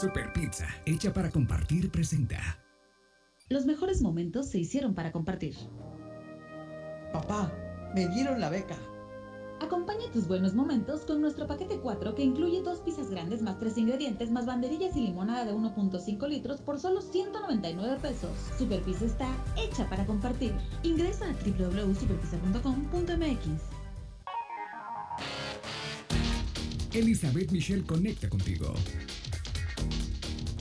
Super Pizza, hecha para compartir, presenta. Los mejores momentos se hicieron para compartir. Papá, me dieron la beca. Acompaña tus buenos momentos con nuestro paquete 4 que incluye dos pizzas grandes más tres ingredientes más banderillas y limonada de 1.5 litros por solo 199 pesos. Super Pizza está hecha para compartir. Ingresa a www.superpizza.com.mx. Elizabeth Michelle conecta contigo.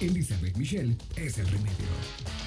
Elizabeth Michelle es el remedio.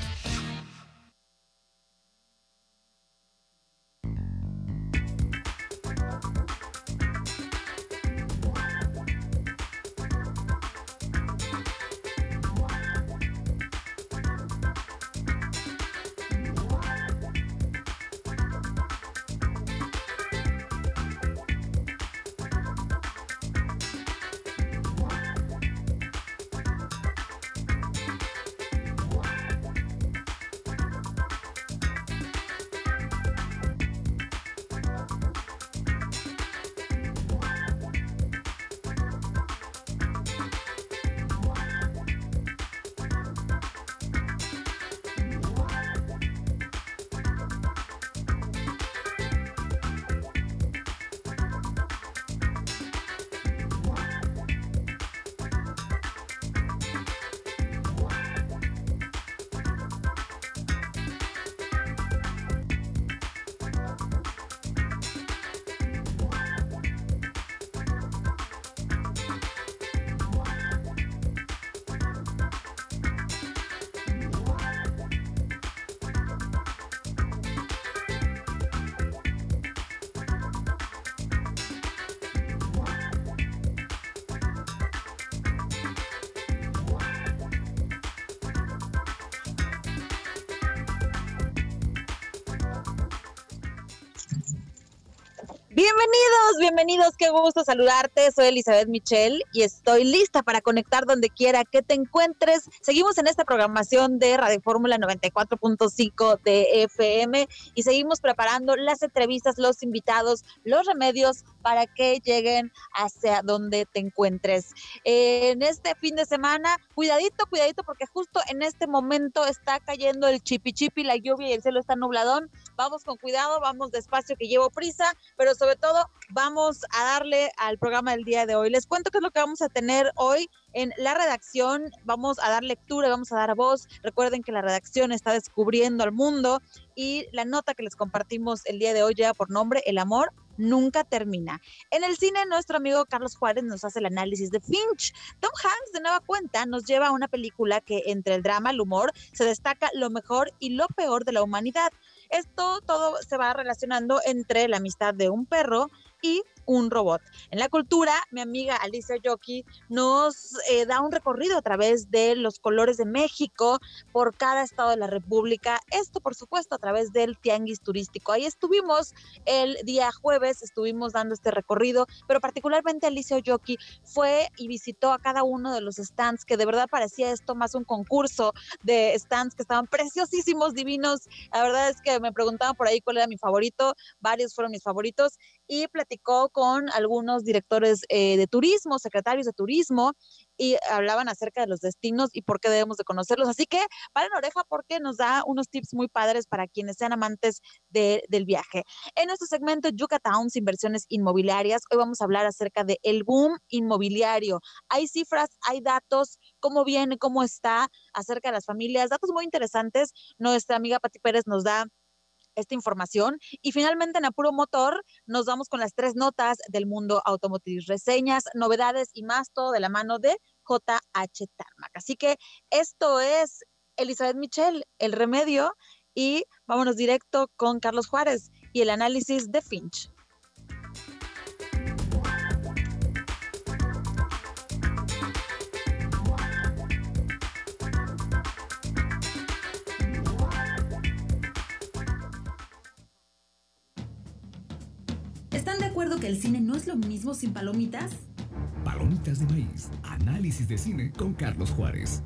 Bienvenidos, bienvenidos, qué gusto saludarte. Soy Elizabeth Michel y estoy lista para conectar donde quiera que te encuentres. Seguimos en esta programación de Radio Fórmula 94.5 de FM y seguimos preparando las entrevistas, los invitados, los remedios para que lleguen hacia donde te encuentres. en este fin de semana, cuidadito, cuidadito, porque justo en este momento está cayendo el chipi chipi, la lluvia y el cielo está nubladón. Vamos con cuidado, vamos despacio que llevo prisa, pero sobre todo vamos a darle al programa del día de hoy. Les cuento qué es lo que vamos a tener hoy en la redacción. Vamos a dar lectura, vamos a dar voz. Recuerden que la redacción está descubriendo al mundo y la nota que les compartimos el día de hoy lleva por nombre El amor nunca termina. En el cine, nuestro amigo Carlos Juárez nos hace el análisis de Finch. Tom Hanks, de nueva cuenta, nos lleva a una película que entre el drama, el humor, se destaca lo mejor y lo peor de la humanidad. Esto todo se va relacionando entre la amistad de un perro y un robot. En la cultura, mi amiga Alicia Yoki nos eh, da un recorrido a través de los colores de México por cada estado de la República. Esto, por supuesto, a través del tianguis turístico. Ahí estuvimos el día jueves, estuvimos dando este recorrido, pero particularmente Alicia Yoki fue y visitó a cada uno de los stands, que de verdad parecía esto más un concurso de stands que estaban preciosísimos, divinos. La verdad es que me preguntaban por ahí cuál era mi favorito, varios fueron mis favoritos y platicó con algunos directores eh, de turismo, secretarios de turismo, y hablaban acerca de los destinos y por qué debemos de conocerlos. Así que paren oreja porque nos da unos tips muy padres para quienes sean amantes del viaje. En nuestro segmento Yucatowns, inversiones inmobiliarias, hoy vamos a hablar acerca de boom inmobiliario. Hay cifras, hay datos, cómo viene, cómo está acerca de las familias, datos muy interesantes. Nuestra amiga Pati Pérez nos da esta información. Y finalmente en Apuro Motor nos vamos con las tres notas del mundo automotriz, reseñas, novedades y más, todo de la mano de JH Tarmac. Así que esto es Elizabeth Michel, el remedio, y vámonos directo con Carlos Juárez y el análisis de Finch. Que el cine no es lo mismo sin palomitas? Palomitas de maíz. Análisis de cine con Carlos Juárez.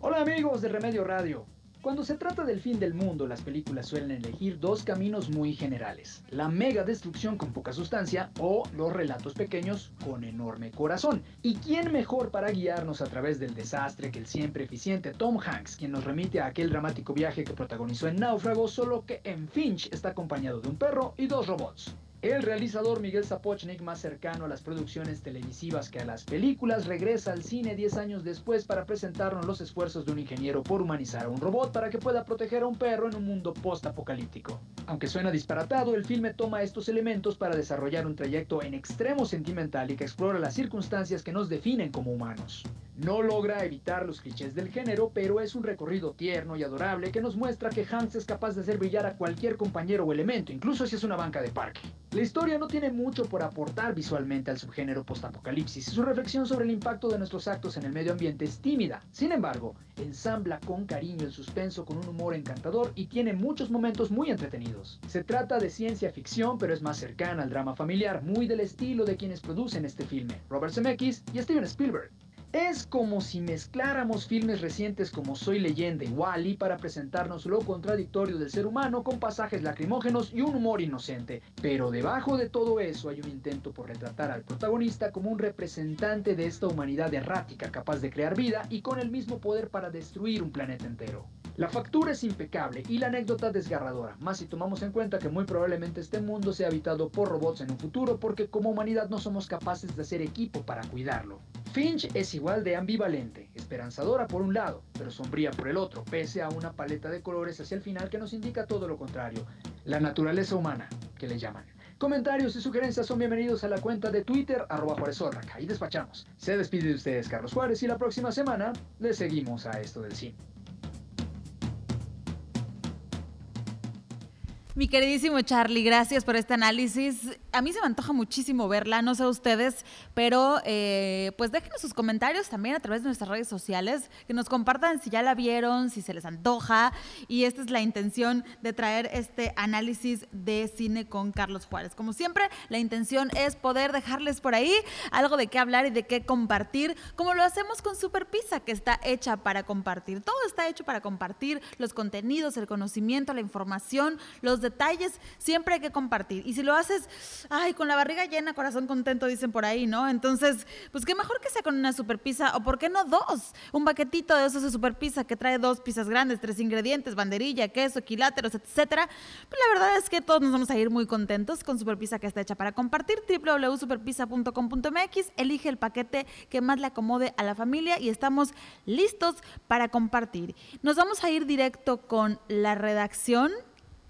Hola amigos de Remedio Radio. Cuando se trata del fin del mundo, las películas suelen elegir dos caminos muy generales. La mega destrucción con poca sustancia o los relatos pequeños con enorme corazón. ¿Y quién mejor para guiarnos a través del desastre que el siempre eficiente Tom Hanks, quien nos remite a aquel dramático viaje que protagonizó en Náufrago, solo que en Finch está acompañado de un perro y dos robots? El realizador Miguel Sapochnik, más cercano a las producciones televisivas que a las películas, regresa al cine 10 años después para presentarnos los esfuerzos de un ingeniero por humanizar a un robot para que pueda proteger a un perro en un mundo post-apocalíptico. Aunque suena disparatado, el filme toma estos elementos para desarrollar un trayecto en extremo sentimental y que explora las circunstancias que nos definen como humanos. No logra evitar los clichés del género, pero es un recorrido tierno y adorable que nos muestra que Hanks es capaz de hacer brillar a cualquier compañero o elemento, incluso si es una banca de parque. La historia no tiene mucho por aportar visualmente al subgénero postapocalipsis y su reflexión sobre el impacto de nuestros actos en el medio ambiente es tímida. Sin embargo, ensambla con cariño el suspenso con un humor encantador y tiene muchos momentos muy entretenidos. Se trata de ciencia ficción, pero es más cercana al drama familiar, muy del estilo de quienes producen este filme, Robert Zemeckis y Steven Spielberg. Es como si mezcláramos filmes recientes como Soy leyenda y Wally para presentarnos lo contradictorio del ser humano con pasajes lacrimógenos y un humor inocente. Pero debajo de todo eso hay un intento por retratar al protagonista como un representante de esta humanidad errática capaz de crear vida y con el mismo poder para destruir un planeta entero. La factura es impecable y la anécdota desgarradora, más si tomamos en cuenta que muy probablemente este mundo sea habitado por robots en un futuro porque como humanidad no somos capaces de hacer equipo para cuidarlo. Finch es igual de ambivalente, esperanzadora por un lado, pero sombría por el otro, pese a una paleta de colores hacia el final que nos indica todo lo contrario, la naturaleza humana, que le llaman. Comentarios y sugerencias son bienvenidos a la cuenta de Twitter, arroba Juárez y despachamos. Se despide de ustedes Carlos Juárez y la próxima semana le seguimos a esto del cine. Mi queridísimo Charlie, gracias por este análisis. A mí se me antoja muchísimo verla, no sé ustedes, pero eh, pues déjenos sus comentarios también a través de nuestras redes sociales, que nos compartan si ya la vieron, si se les antoja. Y esta es la intención de traer este análisis de cine con Carlos Juárez. Como siempre, la intención es poder dejarles por ahí algo de qué hablar y de qué compartir, como lo hacemos con Super Pizza, que está hecha para compartir. Todo está hecho para compartir los contenidos, el conocimiento, la información, los detalles siempre hay que compartir. Y si lo haces, ay, con la barriga llena, corazón contento, dicen por ahí, ¿no? Entonces, pues qué mejor que sea con una super pizza, o por qué no dos, un paquetito de esos de super pizza que trae dos pizzas grandes, tres ingredientes, banderilla, queso, equiláteros, etcétera. Pues la verdad es que todos nos vamos a ir muy contentos con super pizza que está hecha para compartir. www.superpizza.com.mx, elige el paquete que más le acomode a la familia y estamos listos para compartir. Nos vamos a ir directo con la redacción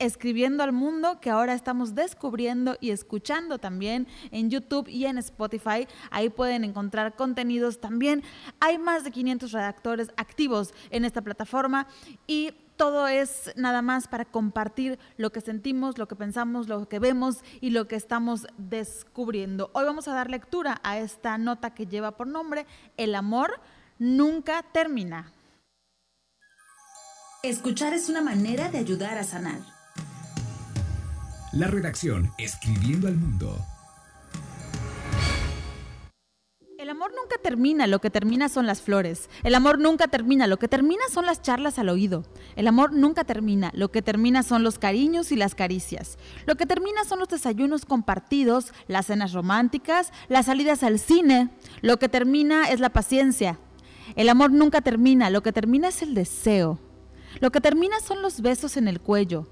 escribiendo al mundo que ahora estamos descubriendo y escuchando también en YouTube y en Spotify. Ahí pueden encontrar contenidos también. Hay más de 500 redactores activos en esta plataforma y todo es nada más para compartir lo que sentimos, lo que pensamos, lo que vemos y lo que estamos descubriendo. Hoy vamos a dar lectura a esta nota que lleva por nombre El amor nunca termina. Escuchar es una manera de ayudar a sanar. La redacción Escribiendo al Mundo. El amor nunca termina, lo que termina son las flores. El amor nunca termina, lo que termina son las charlas al oído. El amor nunca termina, lo que termina son los cariños y las caricias. Lo que termina son los desayunos compartidos, las cenas románticas, las salidas al cine. Lo que termina es la paciencia. El amor nunca termina, lo que termina es el deseo. Lo que termina son los besos en el cuello.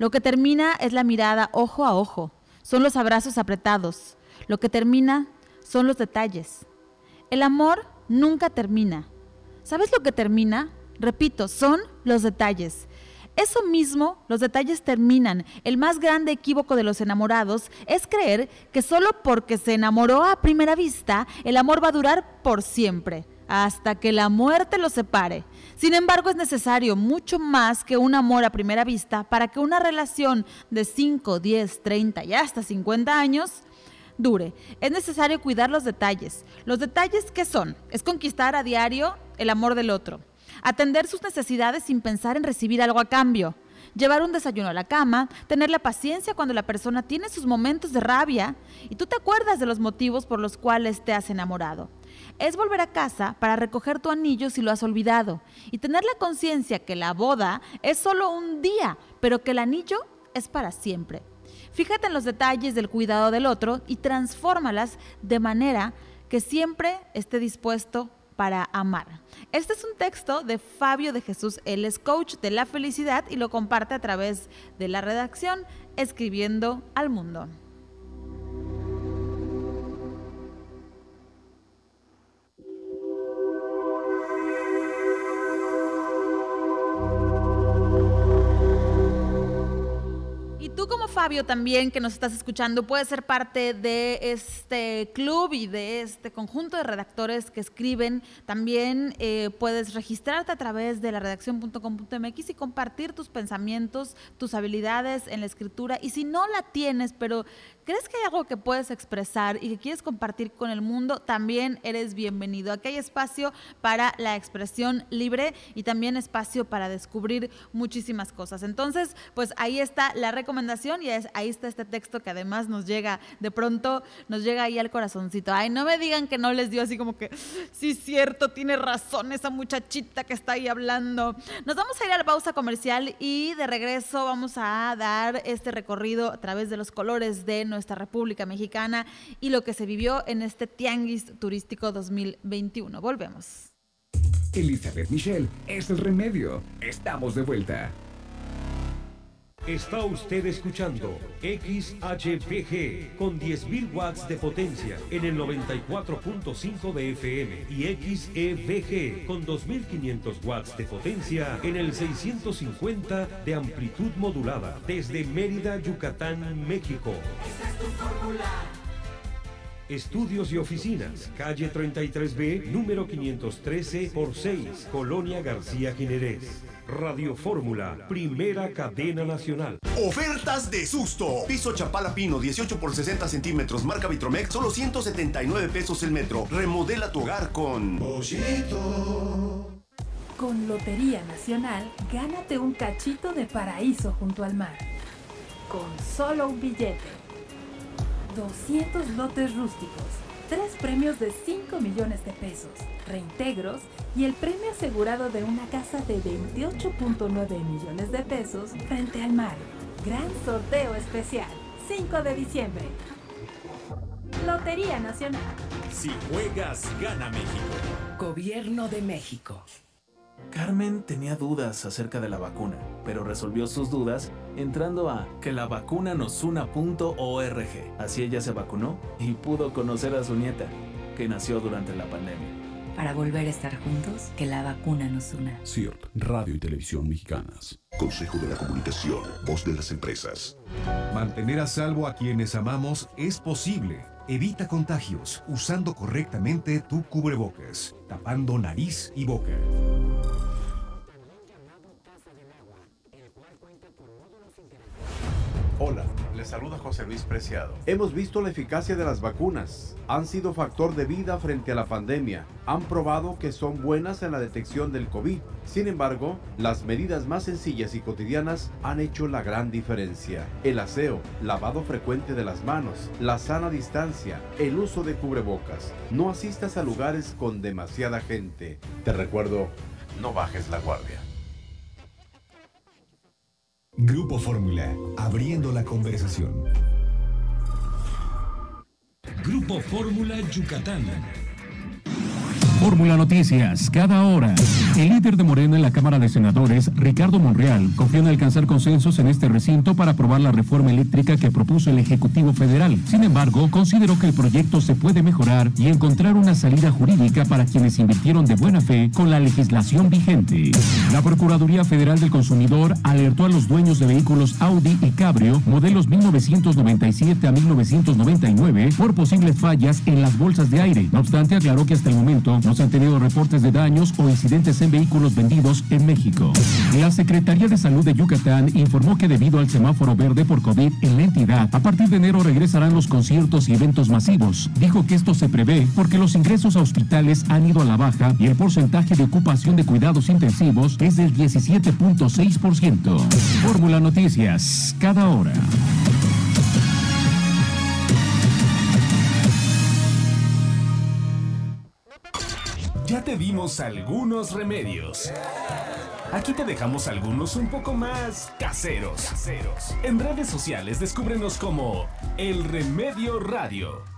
Lo que termina es la mirada ojo a ojo, son los abrazos apretados. Lo que termina son los detalles. El amor nunca termina. ¿Sabes lo que termina? Repito, son los detalles. Eso mismo, los detalles terminan. El más grande equívoco de los enamorados es creer que solo porque se enamoró a primera vista, el amor va a durar por siempre hasta que la muerte los separe. Sin embargo, es necesario mucho más que un amor a primera vista para que una relación de 5, 10, 30 y hasta 50 años dure. Es necesario cuidar los detalles. ¿Los detalles qué son? Es conquistar a diario el amor del otro. Atender sus necesidades sin pensar en recibir algo a cambio. llevar un desayuno a la cama, tener la paciencia cuando la persona tiene sus momentos de rabia y tú te acuerdas de los motivos por los cuales te has enamorado. Es volver a casa para recoger tu anillo si lo has olvidado y tener la conciencia que la boda es solo un día, pero que el anillo es para siempre. Fíjate en los detalles del cuidado del otro y transfórmalas de manera que siempre esté dispuesto para amar. Este es un texto de Fabio de Jesús, él es coach de la felicidad y lo comparte a través de la redacción Escribiendo al Mundo. Como Fabio también que nos estás escuchando puedes ser parte de este club y de este conjunto de redactores que escriben. También eh, puedes registrarte a través de la redacción.com.mx y compartir tus pensamientos, tus habilidades en la escritura. Y si no la tienes, pero crees que hay algo que puedes expresar y que quieres compartir con el mundo, también eres bienvenido. Aquí hay espacio para la expresión libre y también espacio para descubrir muchísimas cosas. Entonces, pues ahí está la recomendación y es, ahí está este texto que además nos llega, de pronto nos llega ahí al corazoncito. Ay, no me digan que no les dio así como que, sí, cierto, tiene razón esa muchachita que está ahí hablando. Nos vamos a ir a la pausa comercial y de regreso vamos a dar este recorrido a través de los colores de nuestro esta República Mexicana y lo que se vivió en este Tianguis Turístico 2021. Volvemos. Elizabeth Michelle es el remedio. Estamos de vuelta. Está usted escuchando XHPG con 10.000 watts de potencia en el 94.5 de FM y XEVG con 2.500 watts de potencia en el 650 de amplitud modulada desde Mérida, Yucatán, México. Estudios y oficinas, calle 33B, número 513 por 6, Colonia García Jiménez. Radio Fórmula, primera cadena nacional. Ofertas de susto. Piso Chapala Pino, 18 por 60 centímetros, marca Vitromex, solo 179 pesos el metro. Remodela tu hogar con... Con Lotería Nacional, gánate un cachito de paraíso junto al mar. Con solo un billete. 200 lotes rústicos tres premios de 5 millones de pesos, reintegros y el premio asegurado de una casa de 28.9 millones de pesos frente al mar. Gran sorteo especial, 5 de diciembre. Lotería Nacional. Si juegas, gana México. Gobierno de México. Carmen tenía dudas acerca de la vacuna, pero resolvió sus dudas entrando a que la vacuna Así ella se vacunó y pudo conocer a su nieta, que nació durante la pandemia. Para volver a estar juntos, que la vacuna nos una. CIRT, Radio y Televisión Mexicanas. Consejo de la Comunicación, voz de las empresas. Mantener a salvo a quienes amamos es posible. Evita contagios usando correctamente tu cubrebocas, tapando nariz y boca. Hola, les saluda José Luis Preciado. Hemos visto la eficacia de las vacunas. Han sido factor de vida frente a la pandemia. Han probado que son buenas en la detección del COVID. Sin embargo, las medidas más sencillas y cotidianas han hecho la gran diferencia. El aseo, lavado frecuente de las manos, la sana distancia, el uso de cubrebocas. No asistas a lugares con demasiada gente. Te recuerdo, no bajes la guardia. Grupo Fórmula, abriendo la conversación. Grupo Fórmula Yucatán Fórmula Noticias, cada hora. El líder de Morena en la Cámara de Senadores, Ricardo Monreal, confió en alcanzar consensos en este recinto para aprobar la reforma eléctrica que propuso el Ejecutivo Federal. Sin embargo, consideró que el proyecto se puede mejorar y encontrar una salida jurídica para quienes invirtieron de buena fe con la legislación vigente. La Procuraduría Federal del Consumidor alertó a los dueños de vehículos Audi y Cabrio, modelos 1997 a 1999, por posibles fallas en las bolsas de aire. No obstante, aclaró que hasta el momento No han tenido reportes de daños o incidentes en vehículos vendidos en México. La Secretaría de Salud de Yucatán informó que debido al semáforo verde por COVID en la entidad, a partir de enero regresarán los conciertos y eventos masivos. Dijo que esto se prevé porque los ingresos a hospitales han ido a la baja y el porcentaje de ocupación de cuidados intensivos es del 17.6%. Fórmula Noticias, cada hora. Ya te dimos algunos remedios. Aquí te dejamos algunos un poco más caseros. En redes sociales descúbrenos como El Remedio Radio.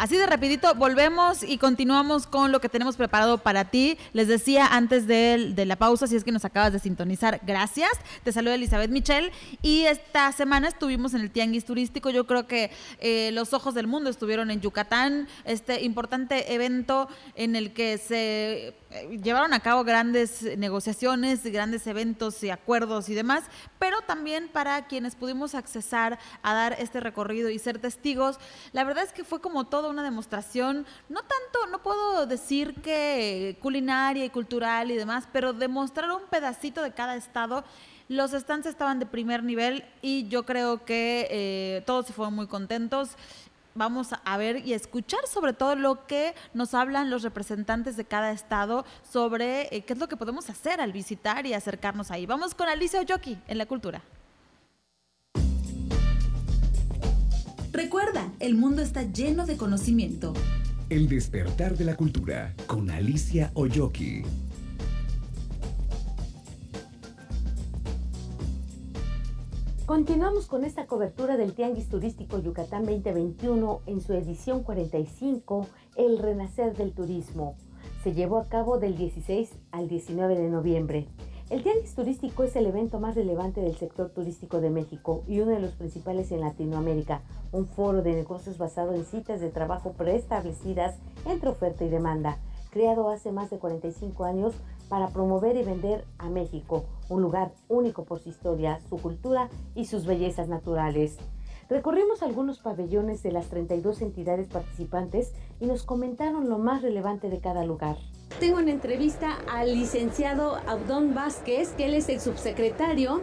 Así de rapidito, volvemos y continuamos con lo que tenemos preparado para ti. Les decía antes de, la pausa, si es que nos acabas de sintonizar, gracias. Te saluda Elizabeth Michel y esta semana estuvimos en el Tianguis Turístico. Yo creo que eh, los ojos del mundo estuvieron en Yucatán, este importante evento en el que se llevaron a cabo grandes negociaciones, grandes eventos y acuerdos y demás, pero también para quienes pudimos accesar a dar este recorrido y ser testigos, la verdad es que fue como todo una demostración, no tanto, no puedo decir que culinaria y cultural y demás, pero demostrar un pedacito de cada estado. Los stands estaban de primer nivel y yo creo que eh, todos se fueron muy contentos vamos a ver y escuchar sobre todo lo que nos hablan los representantes de cada estado sobre eh, qué es lo que podemos hacer al visitar y acercarnos ahí. Vamos con Alicia Oyoki en la cultura. Recuerda, el mundo está lleno de conocimiento. El despertar de la cultura con Alicia Oyoki. Continuamos con esta cobertura del Tianguis Turístico Yucatán 2021 en su edición 45, El Renacer del Turismo. Se llevó a cabo del 16 al 19 de noviembre. El Tianguis Turístico es el evento más relevante del sector turístico de México y uno de los principales en Latinoamérica, un foro de negocios basado en citas de trabajo preestablecidas entre oferta y demanda, creado hace más de 45 años para promover y vender a México, un lugar único por su historia, su cultura y sus bellezas naturales. Recorrimos algunos pabellones de las 32 entidades participantes y nos comentaron lo más relevante de cada lugar. Tengo una entrevista al licenciado Abdón Vázquez, que él es el subsecretario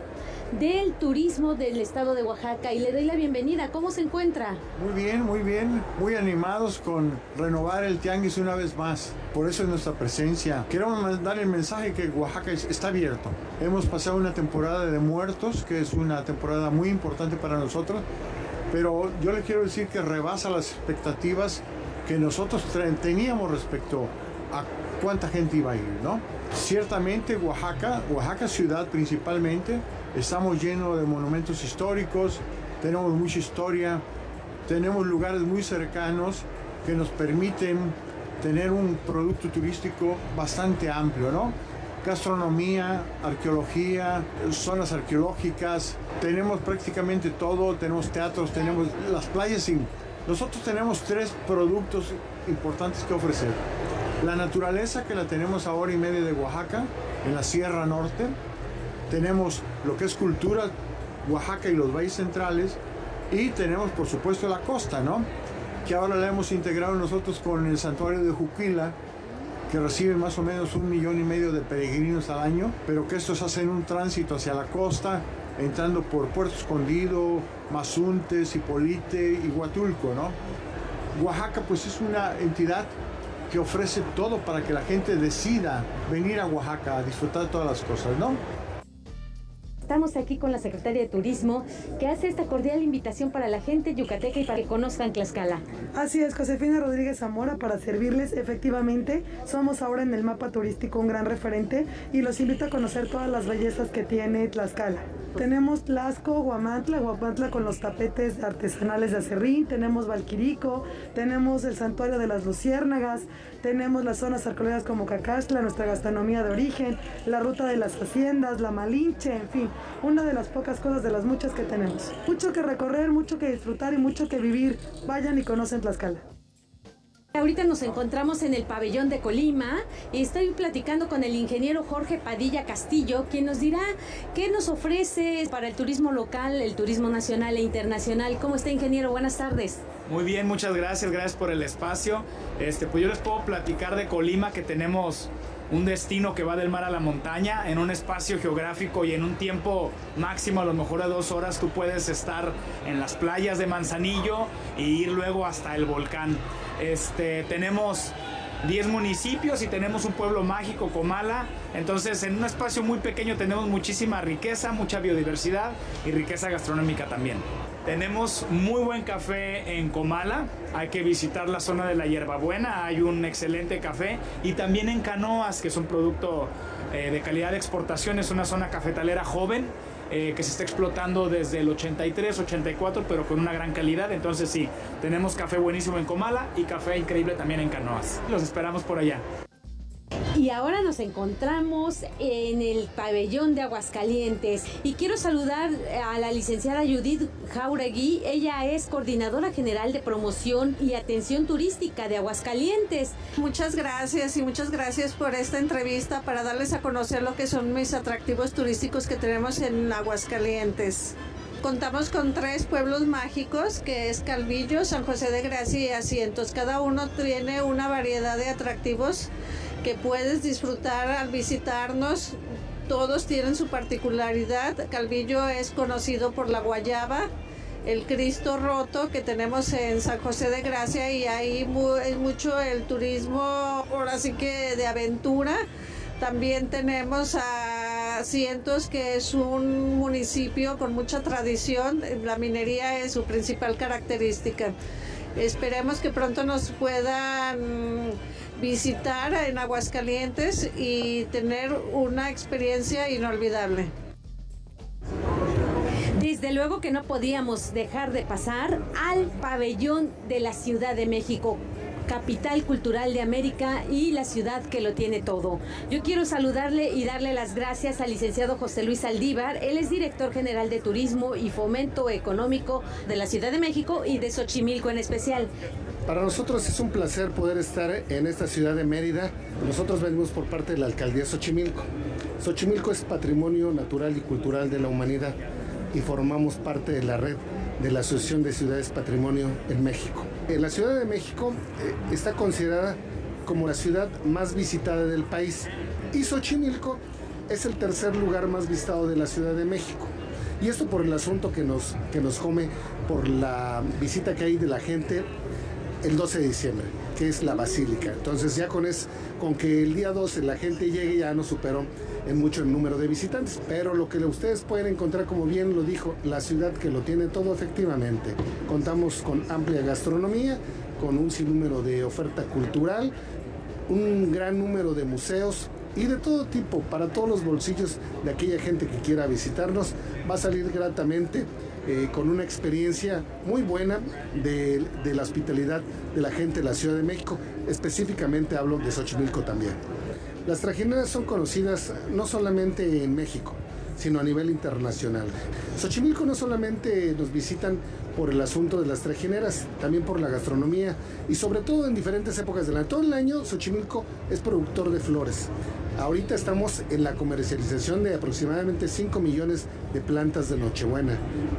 del turismo del estado de Oaxaca y le doy la bienvenida. ¿Cómo se encuentra? Muy bien, muy bien, muy animados con renovar el tianguis una vez más. Por eso es nuestra presencia. Queremos dar el mensaje que Oaxaca está abierto. Hemos pasado una temporada de muertos, que es una temporada muy importante para nosotros, pero yo le quiero decir que rebasa las expectativas que nosotros teníamos respecto a cuánta gente iba a ir, ¿no? Ciertamente Oaxaca, Oaxaca ciudad principalmente, estamos llenos de monumentos históricos, tenemos mucha historia, tenemos lugares muy cercanos que nos permiten tener un producto turístico bastante amplio, ¿no? Gastronomía, arqueología, zonas arqueológicas, tenemos prácticamente todo, tenemos teatros, tenemos las playas nosotros tenemos tres productos importantes que ofrecer. La naturaleza que la tenemos ahora y media de Oaxaca, en la Sierra Norte. Tenemos lo que es cultura, Oaxaca y los valles centrales. Y tenemos, por supuesto, la costa, ¿no? Que ahora la hemos integrado nosotros con el santuario de Juquila, que recibe más o menos un millón y medio de peregrinos al año, pero que estos hacen un tránsito hacia la costa, entrando por Puerto Escondido, Mazuntes, Hipolite y Huatulco, ¿no? Oaxaca pues es una entidad que ofrece todo para que la gente decida venir a Oaxaca a disfrutar todas las cosas, ¿no? Estamos aquí con la secretaria de Turismo que hace esta cordial invitación para la gente yucateca y para que conozcan Tlaxcala. Así es, Josefina Rodríguez Zamora, para servirles efectivamente. Somos ahora en el mapa turístico un gran referente y los invito a conocer todas las bellezas que tiene Tlaxcala. Tenemos Tlaxco, Guamantla, Guamantla con los tapetes artesanales de acerrín, tenemos Valquirico, tenemos el Santuario de las Luciérnagas, tenemos las zonas arqueológicas como Cacastla, nuestra gastronomía de origen, la ruta de las haciendas, la Malinche, en fin, una de las pocas cosas de las muchas que tenemos. Mucho que recorrer, mucho que disfrutar y mucho que vivir. Vayan y conocen Tlaxcala. Ahorita nos encontramos en el pabellón de Colima y estoy platicando con el ingeniero Jorge Padilla Castillo, quien nos dirá qué nos ofrece para el turismo local, el turismo nacional e internacional. ¿Cómo está, ingeniero? Buenas tardes. Muy bien, muchas gracias, gracias por el espacio. Este, pues yo les puedo platicar de Colima que tenemos un destino que va del mar a la montaña en un espacio geográfico y en un tiempo máximo, a lo mejor de dos horas, tú puedes estar en las playas de Manzanillo e ir luego hasta el volcán. Este, tenemos 10 municipios y tenemos un pueblo mágico, Comala. Entonces, en un espacio muy pequeño tenemos muchísima riqueza, mucha biodiversidad y riqueza gastronómica también. Tenemos muy buen café en Comala. Hay que visitar la zona de la hierbabuena. Hay un excelente café. Y también en Canoas, que es un producto eh, de calidad de exportación. Es una zona cafetalera joven. Eh, que se está explotando desde el 83, 84, pero con una gran calidad. Entonces sí, tenemos café buenísimo en Comala y café increíble también en Canoas. Los esperamos por allá. Y ahora nos encontramos en el pabellón de Aguascalientes y quiero saludar a la licenciada Judith Jauregui. Ella es coordinadora general de promoción y atención turística de Aguascalientes. Muchas gracias y muchas gracias por esta entrevista para darles a conocer lo que son mis atractivos turísticos que tenemos en Aguascalientes. Contamos con tres pueblos mágicos, que es Calvillo, San José de Gracia y Asientos. Cada uno tiene una variedad de atractivos que puedes disfrutar al visitarnos. Todos tienen su particularidad. Calvillo es conocido por la guayaba, el Cristo roto que tenemos en San José de Gracia y ahí es mucho el turismo, ahora sí que de aventura. También tenemos a Cientos, que es un municipio con mucha tradición. La minería es su principal característica. Esperemos que pronto nos puedan visitar en Aguascalientes y tener una experiencia inolvidable. Desde luego que no podíamos dejar de pasar al pabellón de la Ciudad de México capital cultural de América y la ciudad que lo tiene todo. Yo quiero saludarle y darle las gracias al licenciado José Luis Aldívar. Él es director general de Turismo y Fomento Económico de la Ciudad de México y de Xochimilco en especial. Para nosotros es un placer poder estar en esta ciudad de Mérida. Nosotros venimos por parte de la alcaldía Xochimilco. Xochimilco es patrimonio natural y cultural de la humanidad y formamos parte de la red de la Asociación de Ciudades Patrimonio en México. En la Ciudad de México eh, está considerada como la ciudad más visitada del país y Xochimilco es el tercer lugar más visitado de la Ciudad de México. Y esto por el asunto que nos, que nos come, por la visita que hay de la gente el 12 de diciembre, que es la Basílica. Entonces ya con, es, con que el día 12 la gente llegue ya nos superó en mucho el número de visitantes. Pero lo que ustedes pueden encontrar, como bien lo dijo, la ciudad que lo tiene todo efectivamente. Contamos con amplia gastronomía, con un sinnúmero de oferta cultural, un gran número de museos, y de todo tipo, para todos los bolsillos de aquella gente que quiera visitarnos, va a salir gratamente eh, con una experiencia muy buena de, de, la hospitalidad de la gente de la Ciudad de México. Específicamente hablo de Xochimilco también. Las trajineras son conocidas no solamente en México, sino a nivel internacional. Xochimilco no solamente nos visitan por el asunto de las trajineras, también por la gastronomía y sobre todo en diferentes épocas del año. Todo el año Xochimilco es productor de flores. Ahorita estamos en la comercialización de aproximadamente 5 millones de plantas de Nochebuena.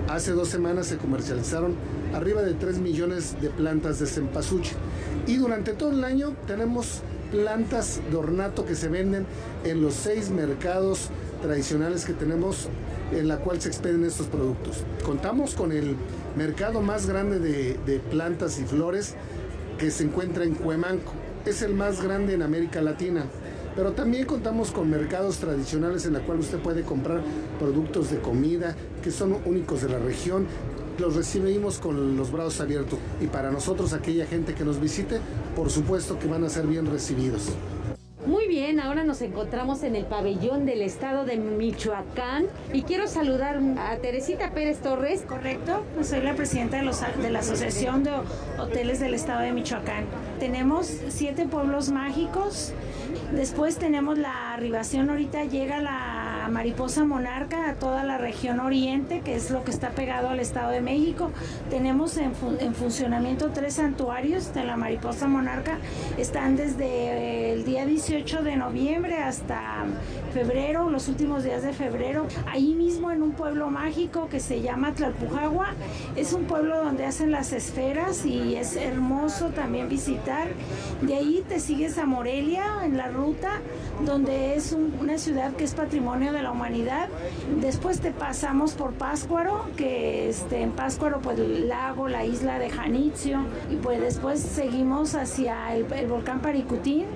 Hace dos semanas se comercializaron arriba de 3 millones de plantas de cempasúchil. Y durante todo el año tenemos plantas de ornato que se venden en los seis mercados tradicionales que tenemos en la cual se expenden estos productos. Contamos con el mercado más grande de, plantas y flores que se encuentra en Cuemanco. Es el más grande en América Latina pero también contamos con mercados tradicionales en la cual usted puede comprar productos de comida que son únicos de la región. Los recibimos con los brazos abiertos y para nosotros aquella gente que nos visite, por supuesto que van a ser bien recibidos. Muy bien, ahora nos encontramos en el pabellón del estado de Michoacán y quiero saludar a Teresita Pérez Torres. Correcto, pues soy la presidenta de, los, de la Asociación de Hoteles del Estado de Michoacán. Tenemos siete pueblos mágicos, después tenemos la arribación, ahorita llega la mariposa monarca a toda la región oriente, que es lo que está pegado al Estado de México. Tenemos en, funcionamiento tres santuarios de la mariposa monarca. Están desde el día 18 de noviembre hasta febrero, los últimos días de febrero. Ahí mismo en un pueblo mágico que se llama Tlalpujagua. Es un pueblo donde hacen las esferas y es hermoso también visitar. De ahí te sigues a Morelia en la ruta, donde es una ciudad que es patrimonio de la humanidad. Después te pasamos por Páscuaro, que este, en Páscuaro pues el lago, la isla de Janitzio, y pues después seguimos hacia el, el volcán Paricutín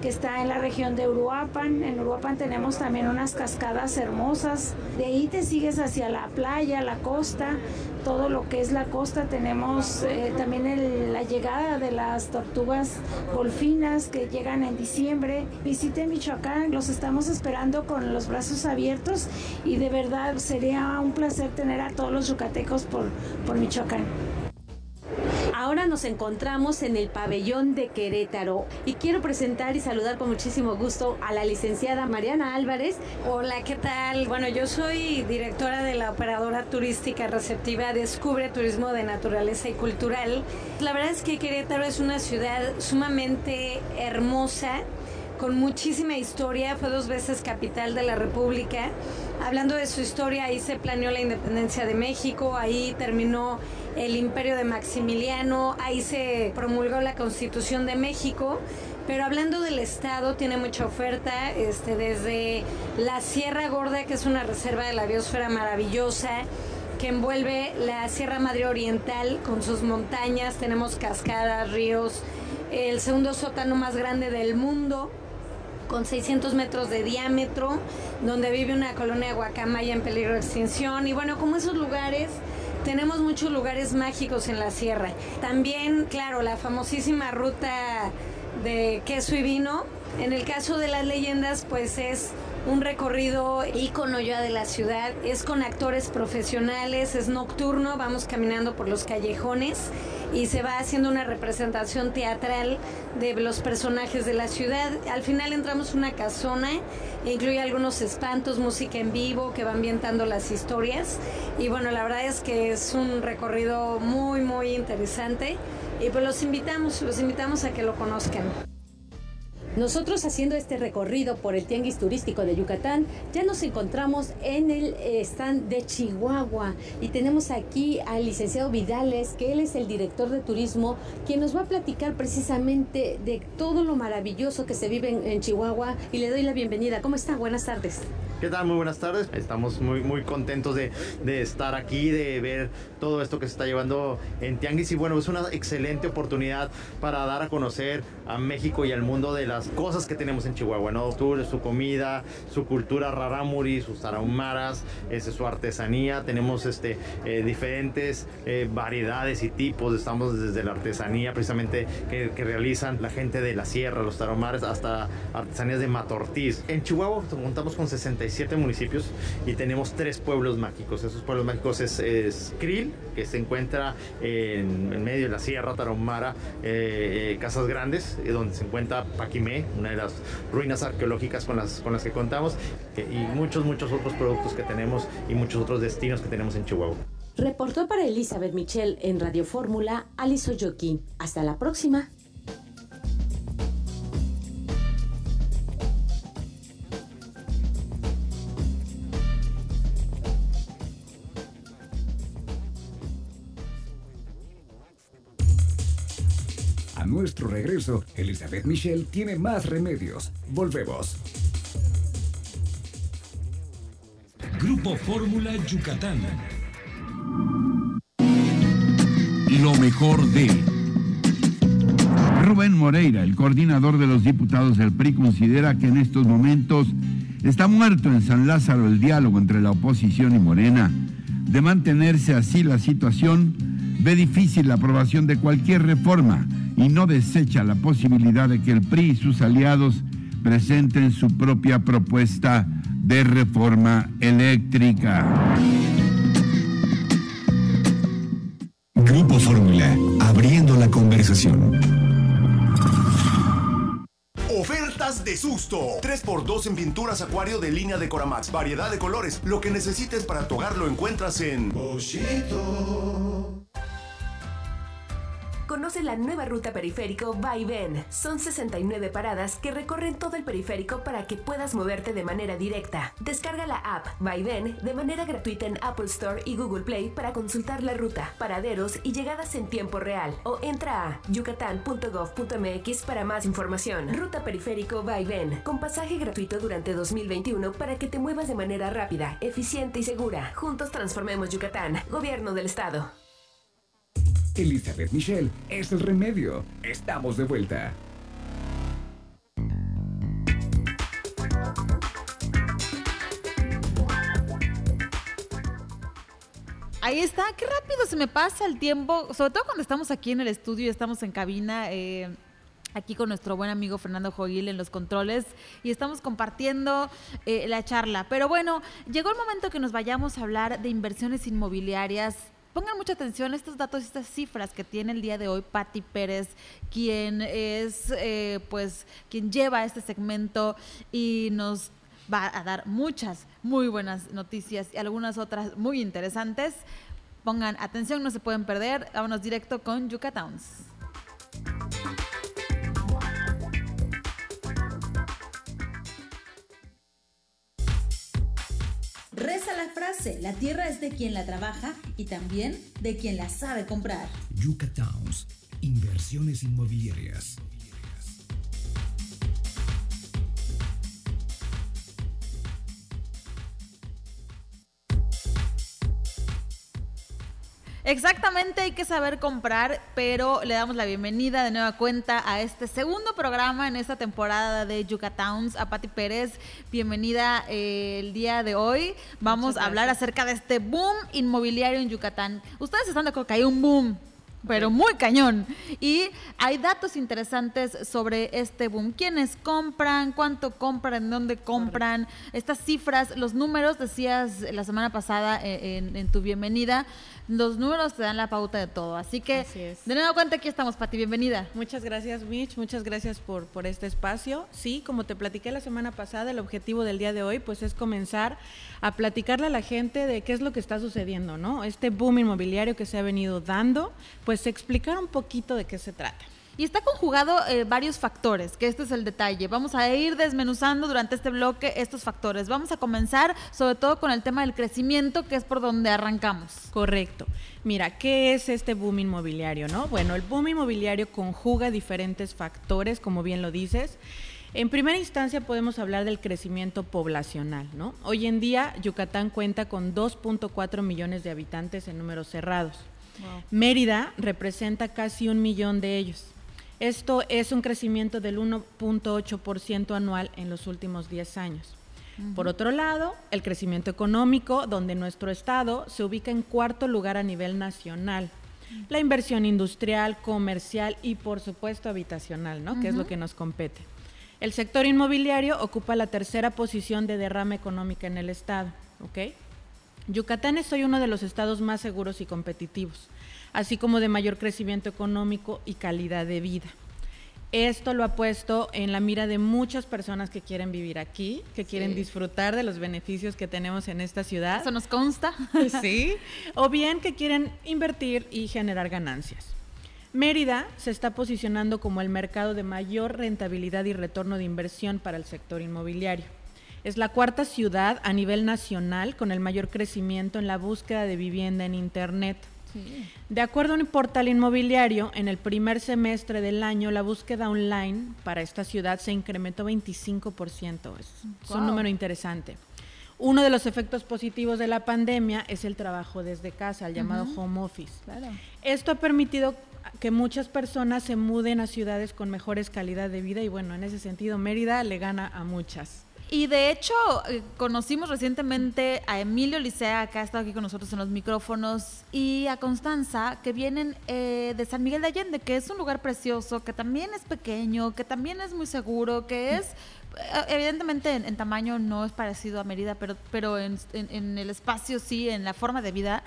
que está en la región de Uruapan. En Uruapan tenemos también unas cascadas hermosas. De ahí te sigues hacia la playa, la costa, todo lo que es la costa. Tenemos eh, también la llegada de las tortugas golfinas que llegan en diciembre. Visite Michoacán, los estamos esperando con los brazos abiertos y de verdad sería un placer tener a todos los yucatecos por, por Michoacán. Ahora nos encontramos en el pabellón de Querétaro y quiero presentar y saludar con muchísimo gusto a la licenciada Mariana Álvarez. Hola, ¿qué tal? Bueno, yo soy directora de la operadora turística receptiva Descubre Turismo de Naturaleza y Cultural. La verdad es que Querétaro es una ciudad sumamente hermosa con muchísima historia, fue dos veces capital de la República. Hablando de su historia, ahí se planeó la independencia de México, ahí terminó el imperio de Maximiliano, ahí se promulgó la Constitución de México. Pero hablando del estado, tiene mucha oferta, este, desde la Sierra Gorda, que es una reserva de la biosfera maravillosa, que envuelve la Sierra Madre Oriental con sus montañas, tenemos cascadas, ríos, el segundo sótano más grande del mundo, con 600 metros de diámetro, donde vive una colonia de guacamaya en peligro de extinción. Y bueno, como esos lugares, tenemos muchos lugares mágicos en la sierra. También, claro, la famosísima ruta de queso y vino. En el caso de las leyendas, pues es un recorrido ícono ya de la ciudad. Es con actores profesionales, es nocturno, vamos caminando por los callejones y se va haciendo una representación teatral de los personajes de la ciudad. Al final entramos una casona, incluye algunos espantos, música en vivo que van ambientando las historias y bueno, la verdad es que es un recorrido muy muy interesante y pues los invitamos, los invitamos a que lo conozcan. Nosotros haciendo este recorrido por el Tianguis Turístico de Yucatán, ya nos encontramos en el stand de Chihuahua y tenemos aquí al licenciado Vidales, que él es el director de turismo, quien nos va a platicar precisamente de todo lo maravilloso que se vive en, Chihuahua y le doy la bienvenida. ¿Cómo está? Buenas tardes. ¿Qué tal? Muy buenas tardes. Estamos muy, muy contentos de, de, estar aquí, de ver todo esto que se está llevando en Tianguis. Y bueno, es una excelente oportunidad para dar a conocer a México y al mundo de las cosas que tenemos en Chihuahua, ¿no? Su, su comida, su cultura rarámuri, sus tarahumaras, este, su artesanía. Tenemos este, eh, diferentes eh, variedades y tipos. Estamos desde la artesanía precisamente que, realizan la gente de la sierra, los tarahumaras, hasta artesanías de Matortiz. En Chihuahua contamos con 65 siete municipios y tenemos tres pueblos mágicos. Esos pueblos mágicos es, Krill, que se encuentra en, medio de la Sierra Tarahumara, eh, eh, Casas Grandes, eh, donde se encuentra Paquimé, una de las ruinas arqueológicas con las, que contamos, y muchos, muchos otros productos que tenemos y muchos otros destinos que tenemos en Chihuahua. Reportó para Elizabeth Michelle en Radio Fórmula, Alice Oyoki. Hasta la próxima. Regreso, Elizabeth Michelle tiene más remedios. Volvemos. Grupo Fórmula Yucatán. Lo mejor de... Rubén Moreira, el coordinador de los diputados del PRI, considera que en estos momentos está muerto en San Lázaro el diálogo entre la oposición y Morena. De mantenerse así la situación, ve difícil la aprobación de cualquier reforma y no desecha la posibilidad de que el PRI y sus aliados presenten su propia propuesta de reforma eléctrica. Grupo Fórmula, abriendo la conversación estás de susto. 3x2 en pinturas acuario de línea de Coramax. Variedad de colores. Lo que necesites para tu hogar lo encuentras en Boschito. Conoce la nueva ruta periférico Va. Son 69 paradas que recorren todo el periférico para que puedas moverte de manera directa. Descarga la app Va de manera gratuita en Apple Store y Google Play para consultar la ruta, paraderos y llegadas en tiempo real. O entra a yucatán.gov.mx para más información. Ruta periférico Va con pasaje gratuito durante 2021 para que te muevas de manera rápida, eficiente y segura. Juntos transformemos Yucatán. Gobierno del Estado. Elizabeth Michelle es el remedio. Estamos de vuelta. Ahí está, qué rápido se me pasa el tiempo, sobre todo cuando estamos aquí en el estudio y estamos en cabina. Eh, aquí con nuestro buen amigo Fernando Joguil en los controles y estamos compartiendo eh, la charla. Pero bueno, llegó el momento que nos vayamos a hablar de inversiones inmobiliarias Pongan mucha atención a estos datos estas cifras que tiene el día de hoy Patti Pérez, quien es, eh, pues, quien lleva este segmento y nos va a dar muchas muy buenas noticias y algunas otras muy interesantes. Pongan atención, no se pueden perder. Vámonos directo con Yucatowns. Reza la frase, la tierra es de quien la trabaja y también de quien la sabe comprar. Yucatowns, inversiones inmobiliarias. Exactamente, hay que saber comprar, pero le damos la bienvenida de nueva cuenta a este segundo programa en esta temporada de Yucatowns a Patti Pérez. Bienvenida eh, el día de hoy. Vamos a hablar acerca de este boom inmobiliario en Yucatán. Ustedes están de acuerdo que hay un boom pero muy cañón. Y hay datos interesantes sobre este boom. ¿Quiénes compran? ¿Cuánto compran? ¿Dónde compran? Estas cifras, los números, decías la semana pasada eh, en, tu bienvenida, los números te dan la pauta de todo. Así que, de nuevo cuenta, aquí estamos, Pati. Bienvenida. Muchas gracias, Mitch. Muchas gracias por, por este espacio. Sí, como te platiqué la semana pasada, el objetivo del día de hoy, pues es comenzar a platicarle a la gente de qué es lo que está sucediendo, ¿no? Este boom inmobiliario que se ha venido dando, pues explicar un poquito de qué se trata. Y está conjugado eh, varios factores, que este es el detalle. Vamos a ir desmenuzando durante este bloque estos factores. Vamos a comenzar sobre todo con el tema del crecimiento, que es por donde arrancamos. Correcto. Mira, ¿qué es este boom inmobiliario? No? Bueno, el boom inmobiliario conjuga diferentes factores, como bien lo dices. En primera instancia podemos hablar del crecimiento poblacional, ¿no? Hoy en día Yucatán cuenta con 2.4 millones de habitantes en números cerrados. Mérida representa casi un millón de ellos. Esto es un crecimiento del 1.8% anual en los últimos 10 años. Por otro lado, el crecimiento económico, donde nuestro estado se ubica en cuarto lugar a nivel nacional. La inversión industrial, comercial y por supuesto habitacional, ¿no? Que es lo que nos compete. El sector inmobiliario ocupa la tercera posición de derrama económica en el estado, ¿ok? Yucatán es hoy uno de los estados más seguros y competitivos, así como de mayor crecimiento económico y calidad de vida. Esto lo ha puesto en la mira de muchas personas que quieren vivir aquí, que quieren disfrutar de los beneficios que tenemos en esta ciudad. Eso nos consta. sí. O bien que quieren invertir y generar ganancias. Mérida se está posicionando como el mercado de mayor rentabilidad y retorno de inversión para el sector inmobiliario. Es la cuarta ciudad a nivel nacional con el mayor crecimiento en la búsqueda de vivienda en Internet. De acuerdo a un portal inmobiliario, en el primer semestre del año la búsqueda online para esta ciudad se incrementó 25%. Es, un número interesante. Uno de los efectos positivos de la pandemia es el trabajo desde casa, el llamado home office. Esto ha permitido que muchas personas se muden a ciudades con mejores calidad de vida y bueno, en ese sentido Mérida le gana a muchas. Y de hecho, eh, conocimos recientemente a Emilio Licea, que ha estado aquí con nosotros en los micrófonos, y a Constanza, que vienen eh, de San Miguel de Allende, que es un lugar precioso, que también es pequeño, que también es muy seguro, que es, eh, evidentemente en, tamaño no es parecido a Mérida, pero, pero en, en el espacio sí, en la forma de vida,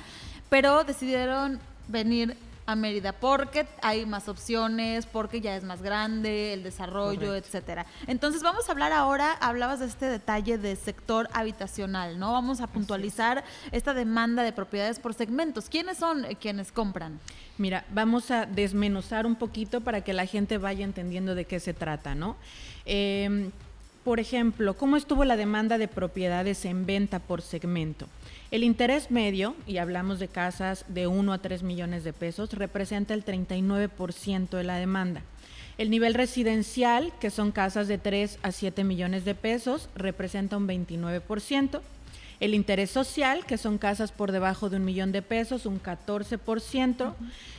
pero decidieron venir a Mérida porque hay más opciones, porque ya es más grande, el desarrollo, etcétera. Entonces vamos a hablar ahora, hablabas de este detalle de sector habitacional, ¿no? Vamos a puntualizar esta demanda de propiedades por segmentos. ¿Quiénes son quienes compran? Mira, vamos a desmenuzar un poquito para que la gente vaya entendiendo de qué se trata, ¿no? Em, por ejemplo, ¿cómo estuvo la demanda de propiedades en venta por segmento? El interés medio, y hablamos de casas de 1 a 3 millones de pesos, representa el 39% de la demanda. El nivel residencial, que son casas de 3 a 7 millones de pesos, representa un 29%. El interés social, que son casas por debajo de un millón de pesos, un 14%.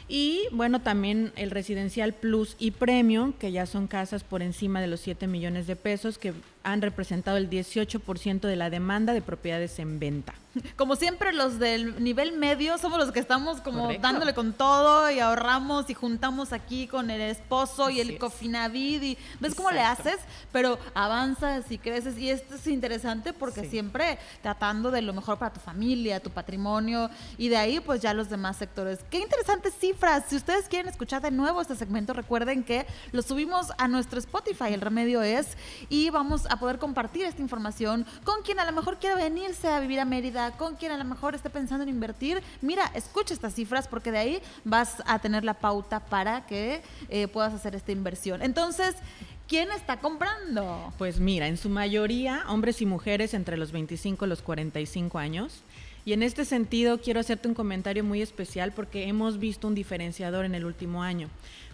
Y bueno, también el residencial plus y premium, que ya son casas por encima de los 7 millones de pesos, que han representado el 18% de la demanda de propiedades en venta. Como siempre, los del nivel medio somos los que estamos como dándole con todo y ahorramos y juntamos aquí con el esposo y el cofinavid y ves cómo le haces, pero avanzas y creces y esto es interesante porque siempre tratando de lo mejor para tu familia, tu patrimonio y de ahí pues ya los demás sectores. Qué interesantes cifras. Si ustedes quieren escuchar de nuevo este segmento, recuerden que lo subimos a nuestro Spotify, el remedio es, y vamos a a poder compartir esta información con quien a lo mejor quiera venirse a vivir a Mérida, con quien a lo mejor esté pensando en invertir. Mira, escucha estas cifras porque de ahí vas a tener la pauta para que eh, puedas hacer esta inversión. Entonces, ¿Quién está comprando? Pues mira, en su mayoría hombres y mujeres entre los 25 y los 45 años. Y en este sentido quiero hacerte un comentario muy especial porque hemos visto un diferenciador en el último año.